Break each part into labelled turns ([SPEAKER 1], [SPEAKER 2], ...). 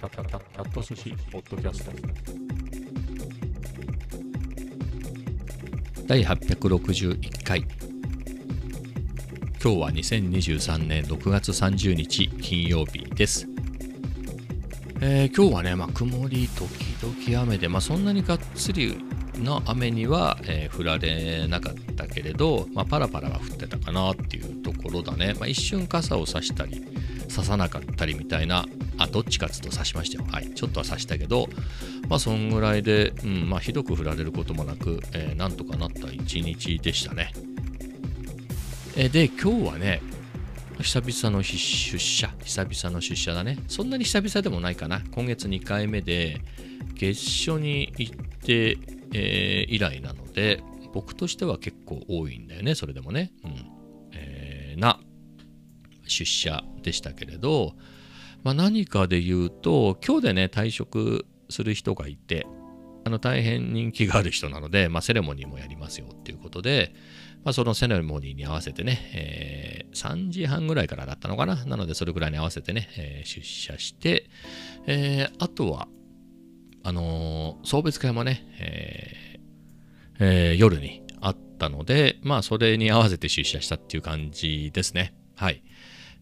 [SPEAKER 1] キャット寿司ポッドキャスト。
[SPEAKER 2] 第861回。今日は2023年6月30日金曜日です、えー今日はね、まあ、曇り時々雨で、まあ、そんなにがっつりの雨には、えー降られなかったけれど、まあ、パラパラは降ってたかなっていうところだね、まあ、一瞬傘を差したり差さなかったりみたいなあどっちかっつうと差しましたよ。はい。ちょっとは差したけどまあそんぐらいで、うんまあ、ひどく降られることもなく、えーなんとかなった一日でしたね。えで今日はね久々の出社久々の出社だね。そんなに久々でもないかな。今月2回目で月初に行って、えー以来なので僕としては結構多いんだよねそれでもね、うん。えーな出社でしたけれど、まあ、何かで言うと今日でね退職する人がいてあの大変人気がある人なので、まあ、セレモニーもやりますよっていうことで、まあ、そのセレモニーに合わせてね、えー3時半ぐらいからだったのかな？なのでそれぐらいに合わせてね、えー出社して、えーあとはあのー送別会もね、えー夜にあったのでまあそれに合わせて出社したっていう感じですね。はい。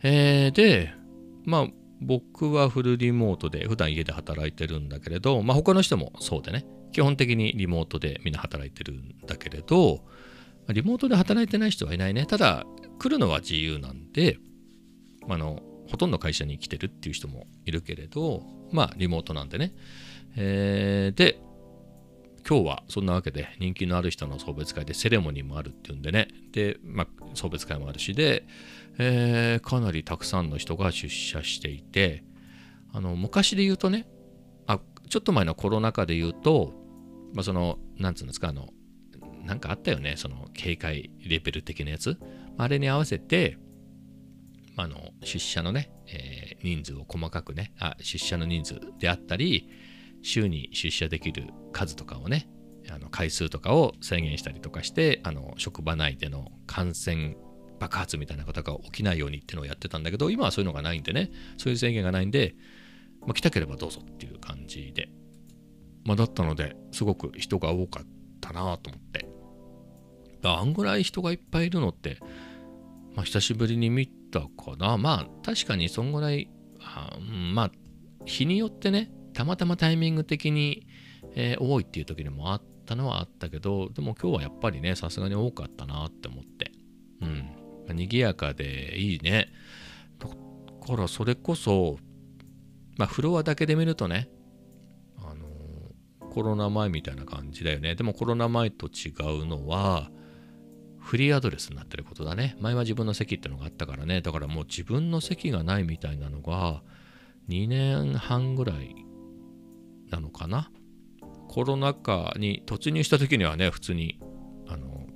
[SPEAKER 2] でまあ僕はフルリモートで普段家で働いてるんだけれど、まあ、他の人もそうでね。基本的にリモートでみんな働いてるんだけれどリモートで働いてない人はいないね。ただ来るのは自由なんであのほとんど会社に来てるっていう人もいるけれどまあリモートなんでね、えーで今日はそんなわけで人気のある人の送別会でセレモニーもあるっていうんでね。で、まあ、送別会もあるしで、えーかなりたくさんの人が出社していてあの昔で言うとねあちょっと前のコロナ禍で言うと、まあ、そのなんつうんですかあのなんかあったよねその警戒レベル的なやつ。あれに合わせてあの出社のね、えー人数を細かくねあ出社の人数であったり週に出社できる数とかをねあの回数とかを制限したりとかしてあの職場内での感染爆発みたいなことが起きないようにっていうのをやってたんだけど今はそういうのがないんでねそういう制限がないんで、まあ、来たければどうぞっていう感じで、まあ、だったのですごく人が多かったなと思って。あんぐらい人がいっぱいいるのって、まあ、久しぶりに見たかな。まあ確かにそんぐらいあまあ日によってねたまたまタイミング的に、えー多いっていう時にもあったのはあったけどでも今日はやっぱりねさすがに多かったなって思って。うん。賑やかでいいね。だからそれこそまあフロアだけで見るとねあのコロナ前みたいな感じだよね。でもコロナ前と違うのはフリーアドレスになってることだね。前は自分の席ってのがあったからね。だからもう自分の席がないみたいなのが2年半ぐらいなのかな？コロナ禍に突入した時にはね普通にあの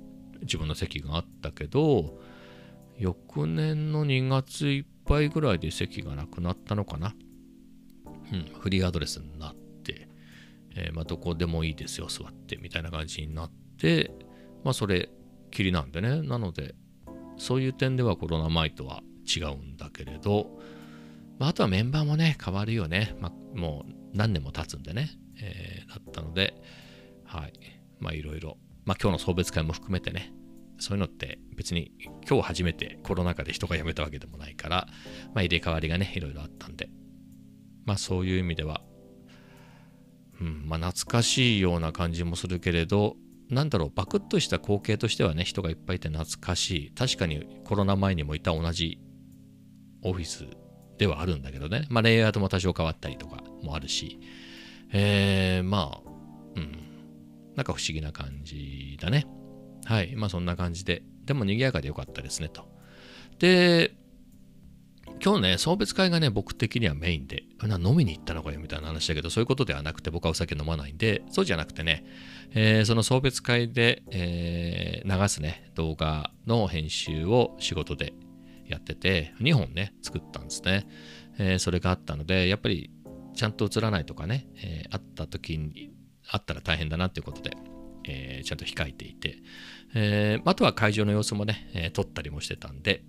[SPEAKER 2] 自分の席があったけど翌年の2月いっぱいぐらいで席がなくなったのかな？うんフリーアドレスになって、えーまあ、どこでもいいですよ座ってみたいな感じになってまあそれきりなんでね。なのでそういう点ではコロナ前とは違うんだけれど、まあ、あとはメンバーもね変わるよね、まあ、もう何年も経つんでね、えーだったのではい。まあいろいろ。まあ今日の送別会も含めてね。そういうのって別に今日初めてコロナ禍で人が辞めたわけでもないから、まあ、入れ替わりがねいろいろあったんで。まあそういう意味では、うんまあ、懐かしいような感じもするけれどなんだろうバクッとした光景としてはね人がいっぱいいて懐かしい。確かにコロナ前にもいた同じオフィスではあるんだけどね。まあレイアウトも多少変わったりとか。もあるしえー、まあうん。なんか不思議な感じだね。はい。まあそんな感じで。でも賑やかでよかったですねと。で今日ね送別会がね僕的にはメインでな飲みに行ったのかよみたいな話だけどそういうことではなくて僕はお酒飲まないんでそうじゃなくてね、えーその送別会で、えー流すね動画の編集を仕事でやってて2本ね作ったんですね、えーそれがあったのでやっぱりちゃんと映らないとかね、えーあった時にあったら大変だなっていうことで、えーちゃんと控えていて、えーあとは会場の様子もね、えー撮ったりもしてたんで、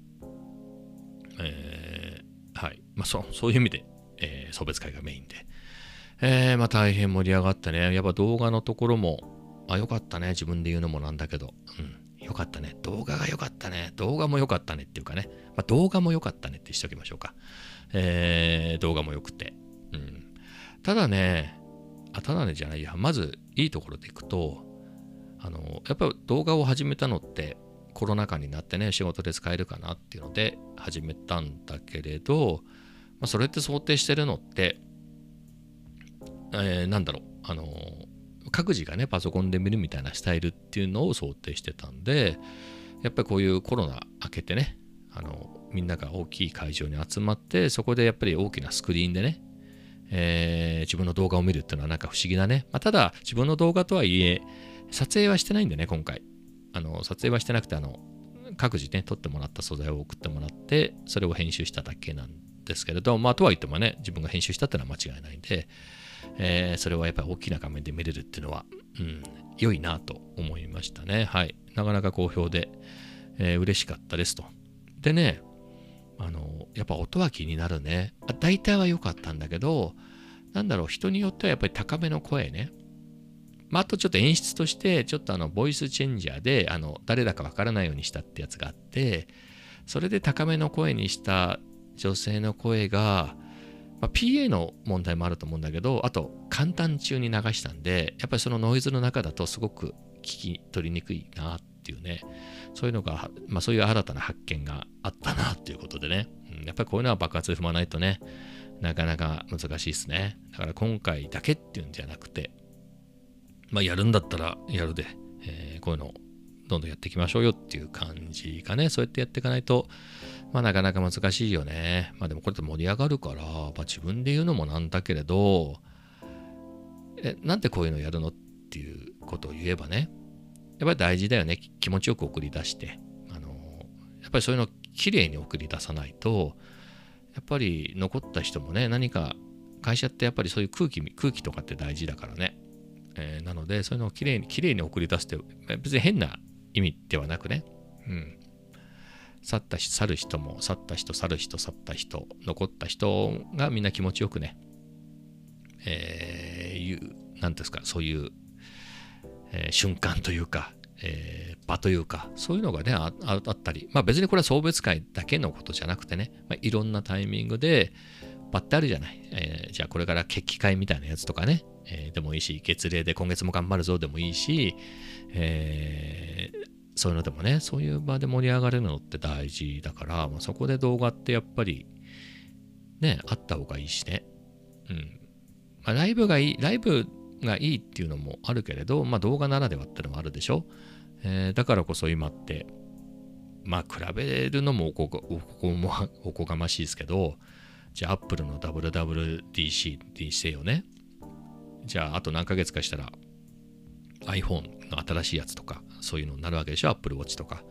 [SPEAKER 2] えーはい。まあそう、そういう意味で、えー送別会がメインで。えーまあ大変盛り上がってね、やっぱ動画のところも、あ、よかったね、自分で言うのもなんだけど、うん、よかったね、動画が良かったね、動画も良かったねっていうかね、まあ、動画も良かったねってしときましょうか。えー動画も良くて。うん、ただね、あ、ただねじゃないや、まずいいところでいくと、あの、やっぱ動画を始めたのって、コロナ禍になってね、仕事で使えるかなっていうので始めたんだけれど、まあ、それって想定してるのって、えーなんだろう、あの、各自がね、パソコンで見るみたいなスタイルっていうのを想定してたんで、やっぱりこういうコロナ明けてね、あの、みんなが大きい会場に集まって、そこでやっぱり大きなスクリーンでね、えー自分の動画を見るっていうのはなんか不思議だね。まあ、ただ、自分の動画とはいえ、撮影はしてないんでね、今回。あの、撮影はしてなくて、あの、各自ね、撮ってもらった素材を送ってもらって、それを編集しただけなんですけれど、まあ、とは言ってもね、自分が編集したっていうのは間違いないんで、えーそれはやっぱり大きな画面で見れるっていうのは、うん、良いなと思いましたね。はい。なかなか好評で、えー嬉しかったですと。でね、あの、やっぱ音は気になるね。大体は良かったんだけど、なんだろう、人によってはやっぱり高めの声ね。まあ、あとちょっと演出として、ちょっとあの、ボイスチェンジャーで、あの、誰だかわからないようにしたってやつがあって、それで高めの声にした女性の声が、まあ、PA の問題もあると思うんだけど、あと、簡単中に流したんで、やっぱりそのノイズの中だとすごく聞き取りにくいなっていうね、そういうのが、まあそういう新たな発見があったなっていうことでね、うんやっぱりこういうのは爆発で踏まないとね、なかなか難しいですね。だから今回だけっていうんじゃなくて、まあやるんだったらやるで、えーこういうのをどんどんやっていきましょうよっていう感じかね。そうやってやっていかないと、まあなかなか難しいよね。まあでもこれって盛り上がるから、まあ自分で言うのもなんだけれど、え、なんでこういうのやるのっていうことを言えばね、やっぱり大事だよね。気持ちよく送り出して。あの、やっぱりそういうのをきれいに送り出さないと、やっぱり残った人もね、何か会社ってやっぱりそういう空気、空気とかって大事だからね。えーなので、そういうのをきれいに、きれいに送り出して、別に変な意味ではなくね。うん。去った人、去る人も、去った人、去る人、去った人、残った人がみんな気持ちよくね、えーいう、なんですか、そういう、えー瞬間というか、えー場というか、そういうのがね、あったり、まあ別にこれは送別会だけのことじゃなくてね、まあ、いろんなタイミングで、場ってあるじゃない。えーじゃあこれから決起会みたいなやつとかね、えーでもいいし、月例で今月も頑張るぞでもいいし、えーそういうのでもね、そういう場で盛り上がれるのって大事だから、まあ、そこで動画ってやっぱりね、あった方がいいしね。うん。まあ、ライブがいい、ライブがいいっていうのもあるけれど、まあ動画ならではってのもあるでしょ。えーだからこそ今って、まあ比べるのもおこおこもおこがましいですけど、じゃあアップルの WWDC にせよね。じゃああと何ヶ月かしたら iPhone の新しいやつとか、そういうのになるわけでしょ、Apple Watch とか。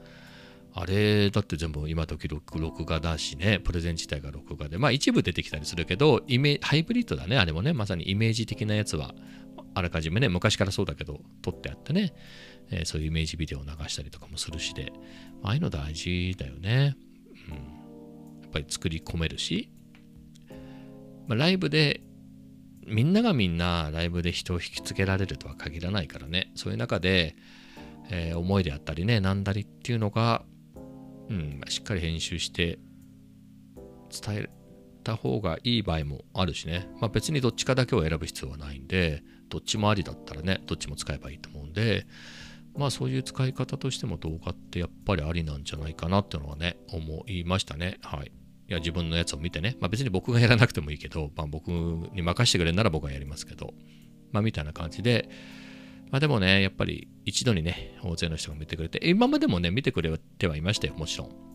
[SPEAKER 2] あれ、だって全部今時録録画だしね、プレゼン自体が録画で、まあ一部出てきたりするけど、イメハイブリッドだね、あれもね、まさにイメージ的なやつは、あらかじめね、昔からそうだけど、撮ってあってね、えーそういうイメージビデオを流したりとかもするしで、ああいうの大事だよね。うん。やっぱり作り込めるし、まあ、ライブでみんながみんなライブで人を引きつけられるとは限らないからねそういう中で、えー思いであったりねなんだりっていうのが、うん、しっかり編集して伝えた方がいい場合もあるしね、まあ、別にどっちかだけを選ぶ必要はないんでどっちもありだったらねどっちも使えばいいと思うんでまあそういう使い方としても動画ってやっぱりありなんじゃないかなっていうのはね思いましたね。はい。いや自分のやつを見てね、まあ、別に僕がやらなくてもいいけど、まあ、僕に任せてくれるなら僕はやりますけど、まあ、みたいな感じで、まあ、でもね、やっぱり一度にね、大勢の人が見てくれて、今までもね、見てくれてはいましたよ、もちろん。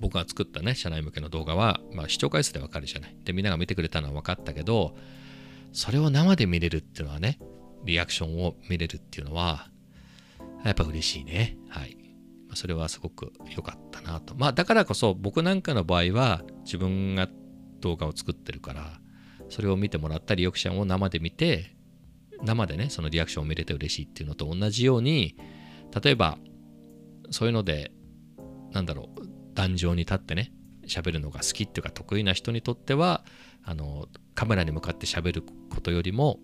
[SPEAKER 2] 僕が作ったね、社内向けの動画は、まあ、視聴回数でわかるじゃない。で、みんなが見てくれたのは分かったけど、それを生で見れるっていうのはね、リアクションを見れるっていうのは、やっぱ嬉しいね。はい。それはすごく良かったなと。まあだからこそ僕なんかの場合は自分が動画を作ってるからそれを見てもらったリアクションを生で見て生でねそのリアクションを見れて嬉しいっていうのと同じように例えばそういうのでなんだろう壇上に立ってね喋るのが好きっていうか得意な人にとってはあのカメラに向かって喋ることよりも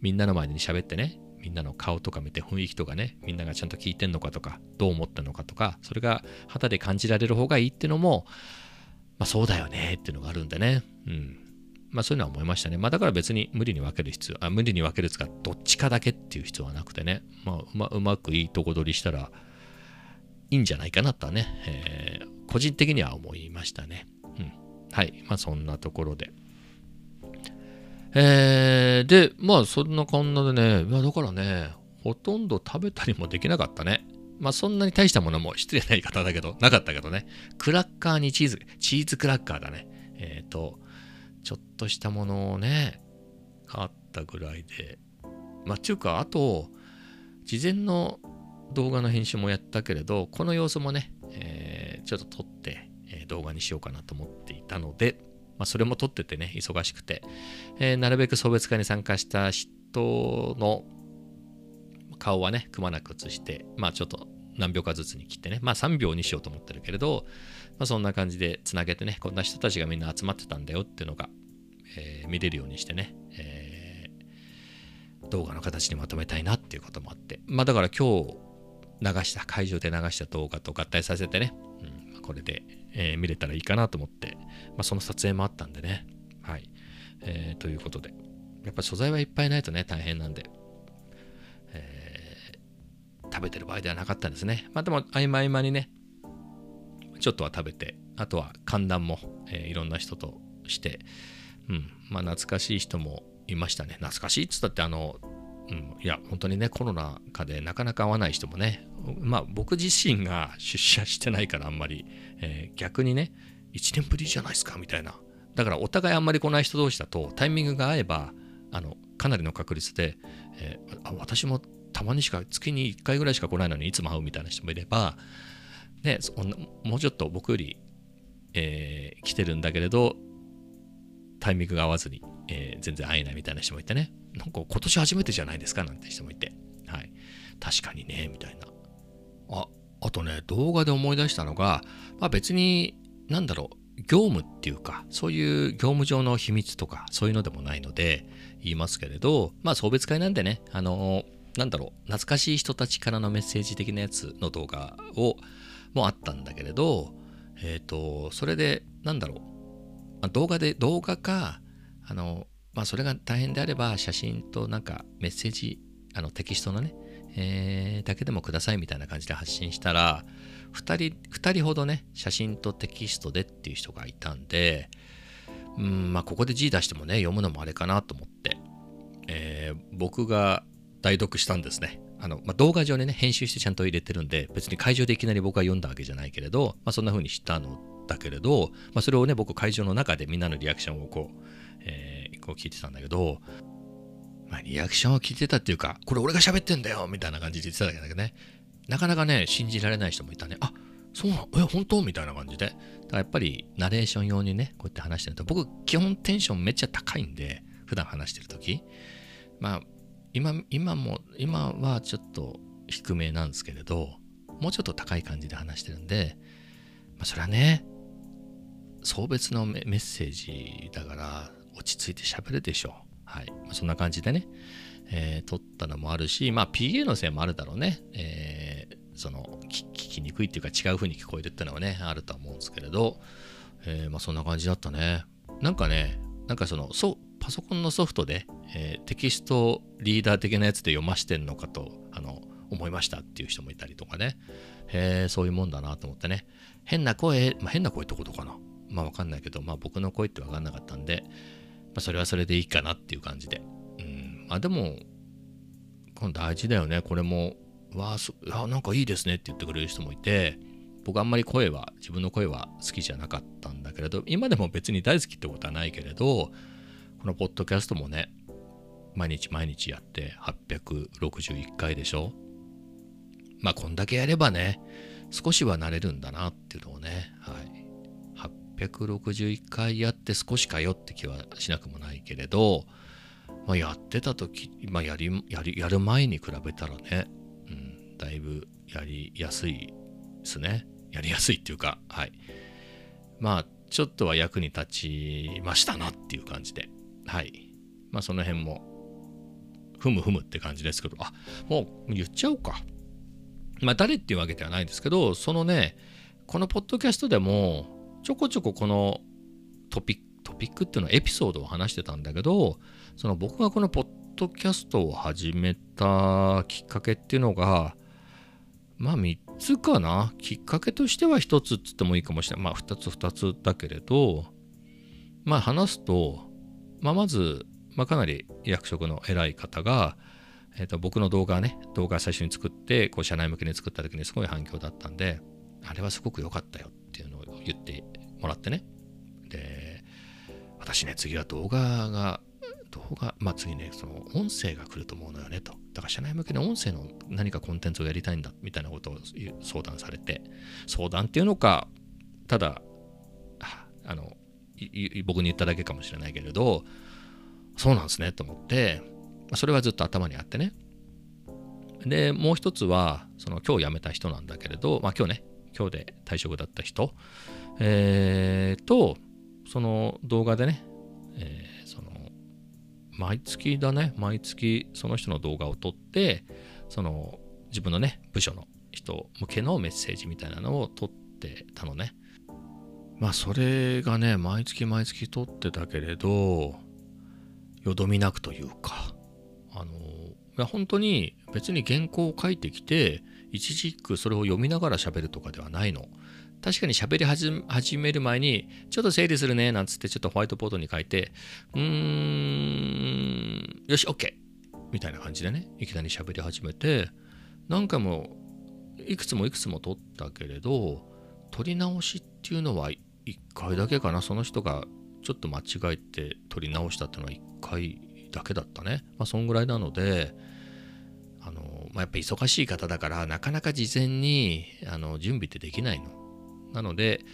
[SPEAKER 2] みんなの前に喋ってねみんなの顔とか見て雰囲気とかねみんながちゃんと聞いてんのかとかどう思ったのかとかそれが肌で感じられる方がいいっていうのもまあそうだよねっていうのがあるんでね。うん。まあそういうのは思いましたね。まあだから別に無理に分ける必要、あ無理に分けるつか、どっちかだけっていう必要はなくてね、まあうまうまくいいとこ取りしたらいいんじゃないかなとはね、えー個人的には思いましたね。うん。はい。まあそんなところで。えー、で、まあそんなこんなでね、いやだからね、ほとんど食べたりもできなかったね。まあそんなに大したものも失礼な言い方だけど、なかったけどね。クラッカーにチーズ、チーズクラッカーだね。えっ、と、ちょっとしたものをね、あったぐらいで。まあっていうか、あと、事前の動画の編集もやったけれど、この様子もね、えーちょっと撮って、え動画にしようかなと思っていたので、まあ、それも撮っててね、忙しくて、えーなるべく送別会に参加した人の顔はね、くまなく映して、まあちょっと何秒かずつに切ってね、まあ3秒にしようと思ってるけれど、まあそんな感じでつなげてね、こんな人たちがみんな集まってたんだよっていうのが、えー見れるようにしてね、えー動画の形にまとめたいなっていうこともあって、まあだから今日流した、会場で流した動画と合体させてね、うんこれで、えー見れたらいいかなと思って、まあその撮影もあったんでね、はい。えーということで、やっぱ素材はいっぱいないとね、大変なんで、えー食べてる場合ではなかったんですね。まあでも、合間合間にね、ちょっとは食べて、あとは寒暖も、えーいろんな人として、うん、まあ懐かしい人もいましたね。懐かしいっつったって、あの、うん、いや、本当にね、コロナ禍でなかなか会わない人もね、まあ僕自身が出社してないからあんまり、えー逆にね、1年ぶりじゃないですかみたいな。だからお互いあんまり来ない人同士だとタイミングが合えば、あの、かなりの確率で、えーあ私もたまにしか、月に1回ぐらいしか来ないのにいつも会うみたいな人もいれば、ね、そんなもうちょっと僕より、えー来てるんだけれど、タイミングが合わずに、えー全然会えないみたいな人もいてね、なんか今年初めてじゃないですかなんて人もいて、はい。確かにね、みたいな。あ、あとね、動画で思い出したのが、まあ別に、なんだろう、業務っていうか、そういう業務上の秘密とか、そういうのでもないので、言いますけれど、まあ送別会なんでね、あのなんだろう、懐かしい人たちからのメッセージ的なやつの動画を、もあったんだけれど、えっ、と、それで、なんだろう、ま動画で、動画か、あの、まあそれが大変であれば、写真となんかメッセージ、あのテキストのね、えーだけでもくださいみたいな感じで発信したら、2人、二人ほどね、写真とテキストでっていう人がいたんで、うん、まあここで字出してもね、読むのもあれかなと思って、えー僕が代読したんですね。あの、まあ、動画上でね、編集してちゃんと入れてるんで、別に会場でいきなり僕が読んだわけじゃないけれど、まあそんな風にしたのだけれど、まあそれをね、僕会場の中でみんなのリアクションをこう、えーこう聞いてたんだけど、まあリアクションを聞いてたっていうか、これ俺が喋ってんだよみたいな感じで言ってたんだけどね、なかなかね、信じられない人もいたね。あそうなの？え、本当？みたいな感じで。だからやっぱりナレーション用にね、こうやって話してると、僕基本テンションめっちゃ高いんで、普段話してる時まあ、今、今も、今はちょっと低めなんですけれど、もうちょっと高い感じで話してるんで、まあそれはね、送別のメッセージだから落ち着いて喋るでしょう。はい。まあ、そんな感じでね、えー撮ったのもあるし、まあ PA のせいもあるだろうね。えーその聞きにくいっていうか違う風に聞こえるっていうのはね、あるとは思うんですけれど、えーまあそんな感じだったね。なんかね、なんかその、そ、パソコンのソフトで、えーテキストリーダー的なやつで読ましてんのかと、あの、思いましたっていう人もいたりとかね。へえ、そういうもんだなと思ってね。変な声、まあ、変な声ってことかな。まあわかんないけど、まあ僕の声ってわかんなかったんで、あそれはそれでいいかなっていう感じで。うん。まあでも、この大事だよね。これも、わあ、そあなんかいいですねって言ってくれる人もいて、僕あんまり声は、自分の声は好きじゃなかったんだけれど、今でも別に大好きってことはないけれど、このポッドキャストもね、毎日毎日やって861回でしょまあこんだけやればね、少しは慣れるんだなっていうのをね、はい。861回やって少しかよって気はしなくもないけれど、まあ、やってた時、まあ、やりやりやる前に比べたらね、うん、だいぶやりやすいですね。やりやすいっていうか、はい。まあちょっとは役に立ちましたなっていう感じではいまあその辺もふむふむって感じですけどあもう言っちゃおうかまあ誰っていうわけではないですけどそのねこのポッドキャストでもちょこちょここのトピックトピックっていうのはエピソードを話してたんだけどその僕がこのポッドキャストを始めたきっかけっていうのがまあ3つかな。きっかけとしては1つっつってもいいかもしれない。まあ2つ2つだけれどまあ話すと、まあ、まず、まあ、かなり役職の偉い方が、えー、と僕の動画ね動画最初に作ってこう社内向けに作った時にすごい反響だったんであれはすごく良かったよ言ってもらってね。で私ね次は動画が動画まあ次ねその音声が来ると思うのよねと。だから社内向けの音声の何かコンテンツをやりたいんだみたいなことを相談されて。相談っていうのかただあの僕に言っただけかもしれないけれどそうなんですねと思って。それはずっと頭にあってね。でもう一つはその今日辞めた人なんだけれどまあ今日ね今日で退職だった人、えー、とその動画でね、えー、その毎月だね毎月その人の動画を撮ってその自分のね部署の人向けのメッセージみたいなのを撮ってたのね。まあそれがね毎月毎月撮ってたけれどよどみなくというかあのいや本当に別に原稿を書いてきて一時句それを読みながら喋るとかではないの確かに喋り始める前に、ちょっと整理するね、なんつってちょっとホワイトボードに書いて、うーん、よし、OK! みたいな感じでね、いきなり喋り始めて、何回も、いくつもいくつも撮ったけれど、撮り直しっていうのは1回だけかな、その人がちょっと間違えて撮り直したっていうのは1回だけだったね。まあ、そんぐらいなので、まあ、やっぱ忙しい方だから、なかなか事前にあの準備ってできないの。なので、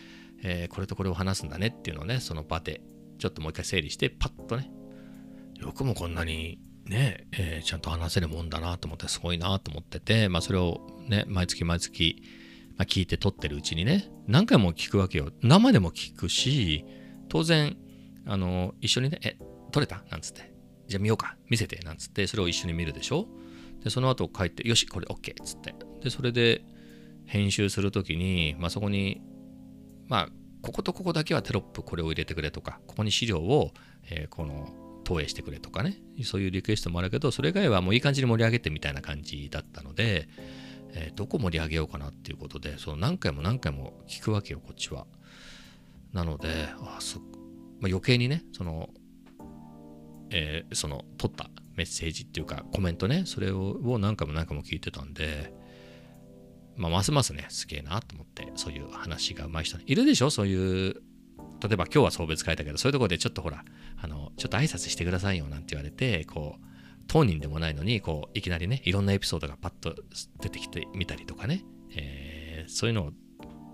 [SPEAKER 2] えー、これとこれを話すんだねっていうのをね、その場でちょっともう一回整理して、パッとね、よくもこんなにね、えー、ちゃんと話せるもんだなと思って、すごいなと思ってて、まあそれをね、毎月毎月、まあ、聞いて撮ってるうちにね、何回も聞くわけよ。生でも聞くし、当然、あの、一緒にね、え、撮れた？なんつって。じゃあ見ようか。見せて。なんつって、それを一緒に見るでしょで、その後帰って、よし、これ OK! っつって。で、それで、編集するときに、まあ、そこに、まあ、こことここだけはテロップこれを入れてくれとか、ここに資料を、えー、この投影してくれとかね、そういうリクエストもあるけど、それ以外はもういい感じに盛り上げてみたいな感じだったので、えー、どこ盛り上げようかなっていうことで、その何回も何回も聞くわけよ、こっちは。なので、あそまあ、余計にね、その、えー、その、取ったメッセージっていうか、コメントね、それを何回も何回も聞いてたんで、まあ、ますますね、すげえなと思って、そういう話が上手い人いるでしょ？そういう、例えば今日は送別会だけど、そういうとこでちょっとほら、あの、ちょっと挨拶してくださいよなんて言われて、こう、当人でもないのに、こう、いきなりね、いろんなエピソードがパッと出てきてみたりとかね、えー、そういうのを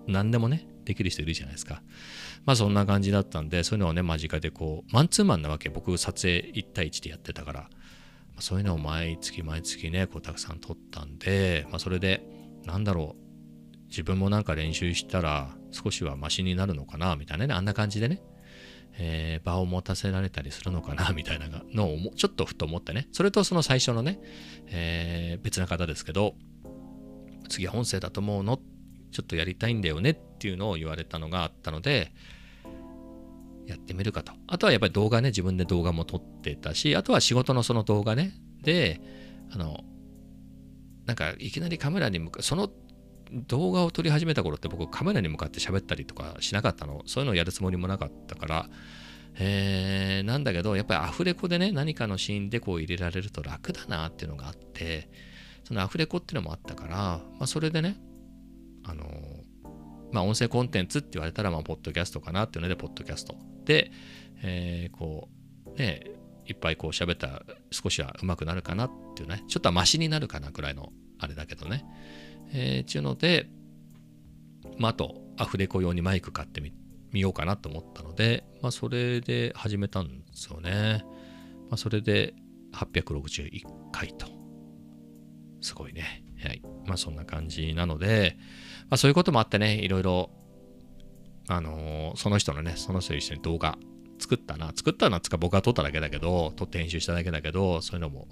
[SPEAKER 2] 何でもね、できる人いるじゃないですか。まあそんな感じだったんで、そういうのをね、間近でこう、マンツーマンなわけ、僕撮影1対1でやってたから、そういうのを毎月毎月ね、こうたくさん撮ったんで、まあそれで、なんだろう自分もなんか練習したら少しはマシになるのかなみたいなねあんな感じでね、えー、場を持たせられたりするのかな みたいなのをちょっとふと思ってねそれとその最初のね、えー、別な方ですけど次は音声だと思うの？ちょっとやりたいんだよね？っていうのを言われたのがあったのでやってみるかと。あとはやっぱり動画ね自分で動画も撮ってたしあとは仕事のその動画ね。であのなんかいきなりカメラに向かその動画を撮り始めた頃って僕カメラに向かって喋ったりとかしなかったの。そういうのをやるつもりもなかったから。えー、なんだけどやっぱりアフレコでね何かのシーンでこう入れられると楽だなっていうのがあってそのアフレコっていうのもあったから、まあ、それでねあのまあ音声コンテンツって言われたらまあポッドキャストかなっていうのでポッドキャストで、えー、こうねいっぱいこう喋ったら少しは上手くなるかなっていうね、ちょっとはマシになるかなくらいのあれだけどね。えー、ちゅうので、まあ、あと、アフレコ用にマイク買ってみみようかなと思ったので、まあ、それで始めたんですよね。まあ、それで861回と。すごいね。はい。まあ、そんな感じなので、まあ、そういうこともあってね、いろいろ、あのーその人のね、その人と一緒に動画作ったな。作ったなっつか僕が撮っただけだけど、撮って編集しただけだけど、そういうのも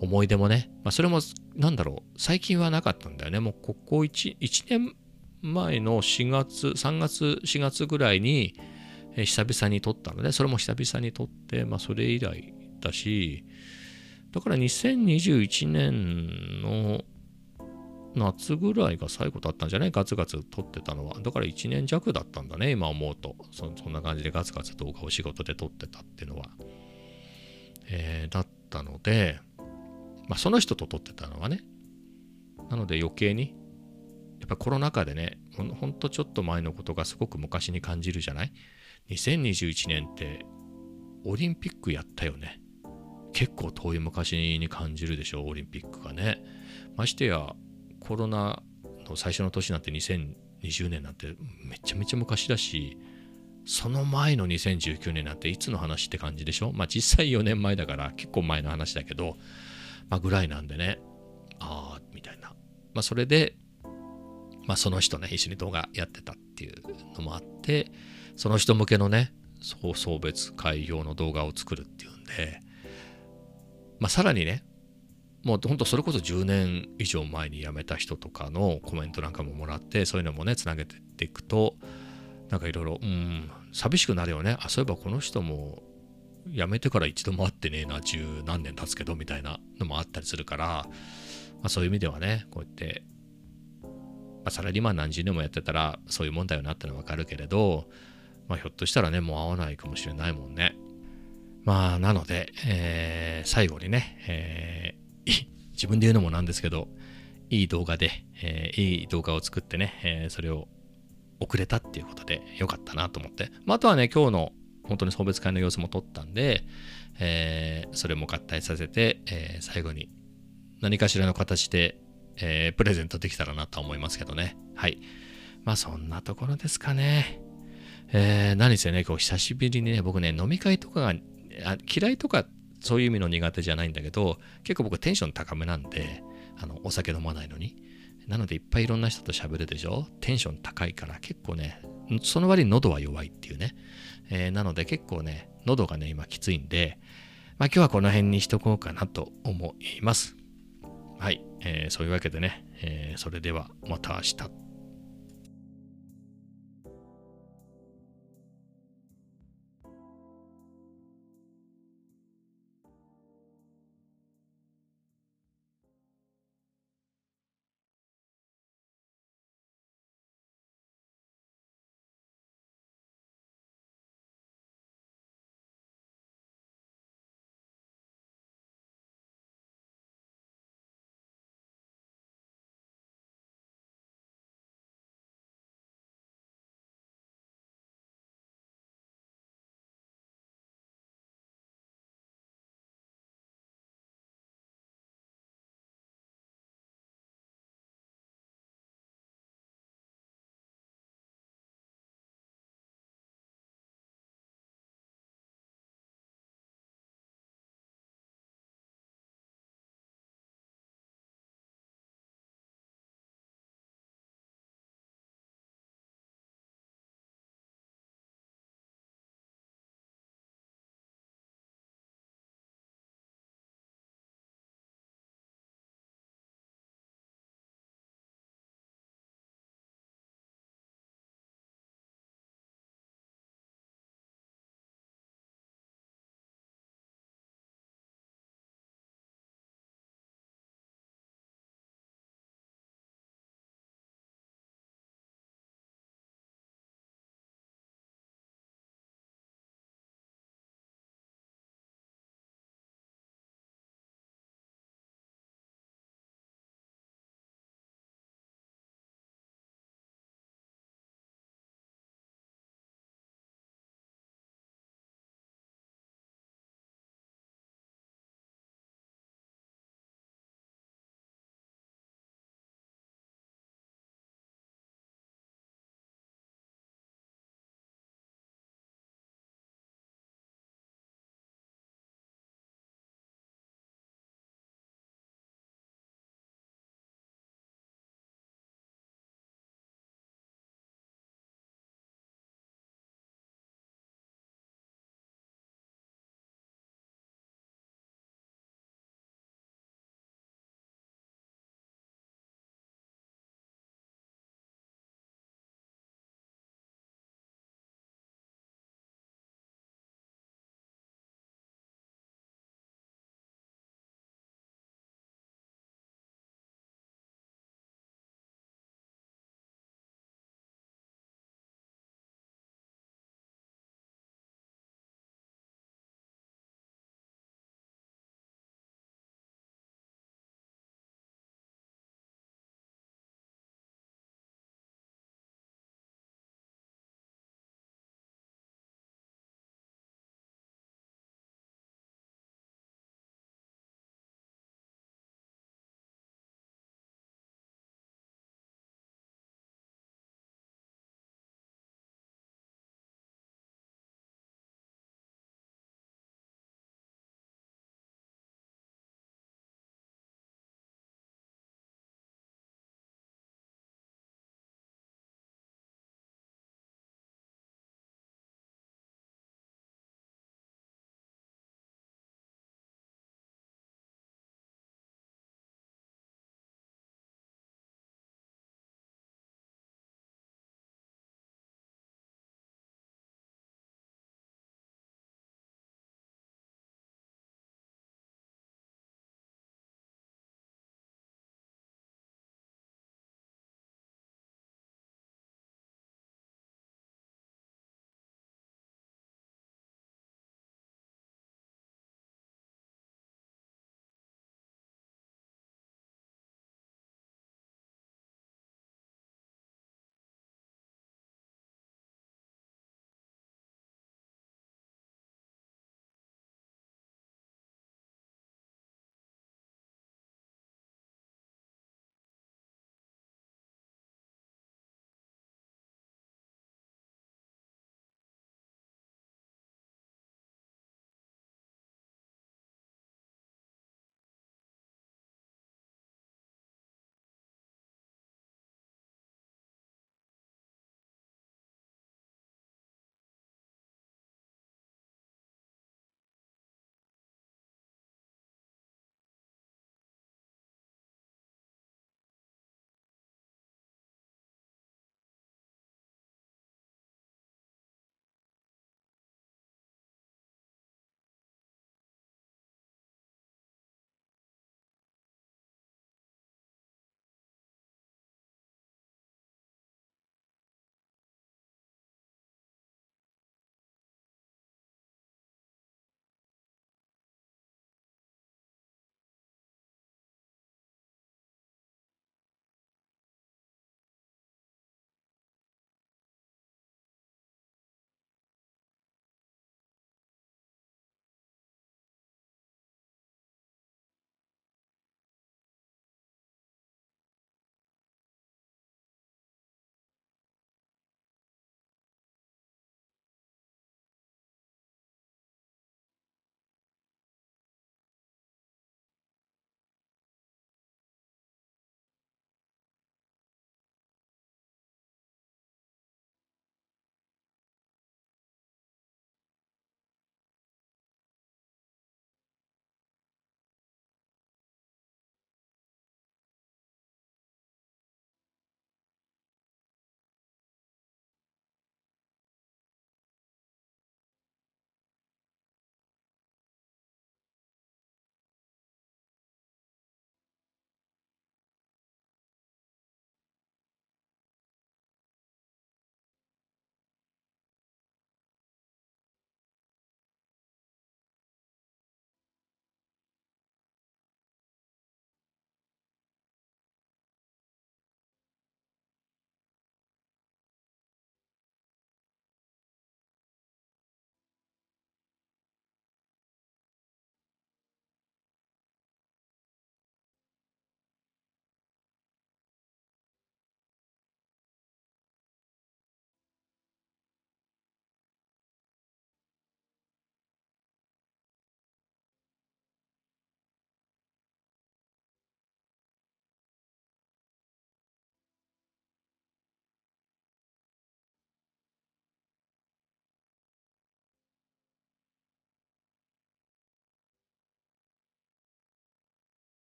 [SPEAKER 2] 思い出もね、まあ、それもなんだろう、最近はなかったんだよね。もうここ 1, 1年前の4月、3月、4月ぐらいに、えー久々に撮ったので、それも久々に撮って、まあそれ以来だし、だから2021年の夏ぐらいが最後だったんじゃない？ガツガツ撮ってたのは。だから1年弱だったんだね、今思うと。そんな感じでガツガツ動画を仕事で撮ってたっていうのは。えーだったので、まあその人と撮ってたのはね。なので余計に、やっぱコロナ禍でね、ほんほんとちょっと前のことがすごく昔に感じるじゃない ?2021 年ってオリンピックやったよね。結構遠い昔に感じるでしょ、オリンピックがね。ましてや、コロナの最初の年なんて2020年なんてめちゃめちゃ昔だし、その前の2019年なんていつの話って感じでしょ？まあ実際4年前だから結構前の話だけど、まあぐらいなんでね、ああ、みたいな。まあそれで、まあその人ね、一緒に動画やってたっていうのもあって、その人向けのね、送別会用の動画を作るっていうんで、まあさらにね、もう本当それこそ10年以上前に辞めた人とかのコメントなんかももらって、そういうのもね、つなげてっていくと、なんかいろいろ、うん、寂しくなるよね。あ、そういえばこの人も辞めてから一度も会ってねえな、十何年経つけど、みたいなのもあったりするから、まあそういう意味ではね、こうやって、まあサラリーマン何十年もやってたら、そういうもんだよなってのはわかるけれど、まあひょっとしたらね、もう会わないかもしれないもんね。まあなので、えー最後にね、えー自分で言うのもなんですけど、いい動画で、えーいい動画を作ってね、えーそれを送れたっていうことでよかったなと思って。まあ、あとはね、今日の本当に送別会の様子も撮ったんで、えーそれも合体させて、えー最後に何かしらの形で、えープレゼントできたらなと思いますけどね。はい。まあそんなところですかね。えー何せね、今日久しぶりにね、僕ね、飲み会とかが嫌いとかそういう意味の苦手じゃないんだけど、結構僕テンション高めなんで、あの、お酒飲まないのに。なのでいっぱいいろんな人と喋るでしょテンション高いから結構ね、その割に喉は弱いっていうね。えーなので結構ね、喉がね、今きついんで、まあ今日はこの辺にしとこうかなと思います。はい、えーそういうわけでね、えーそれではまた明日。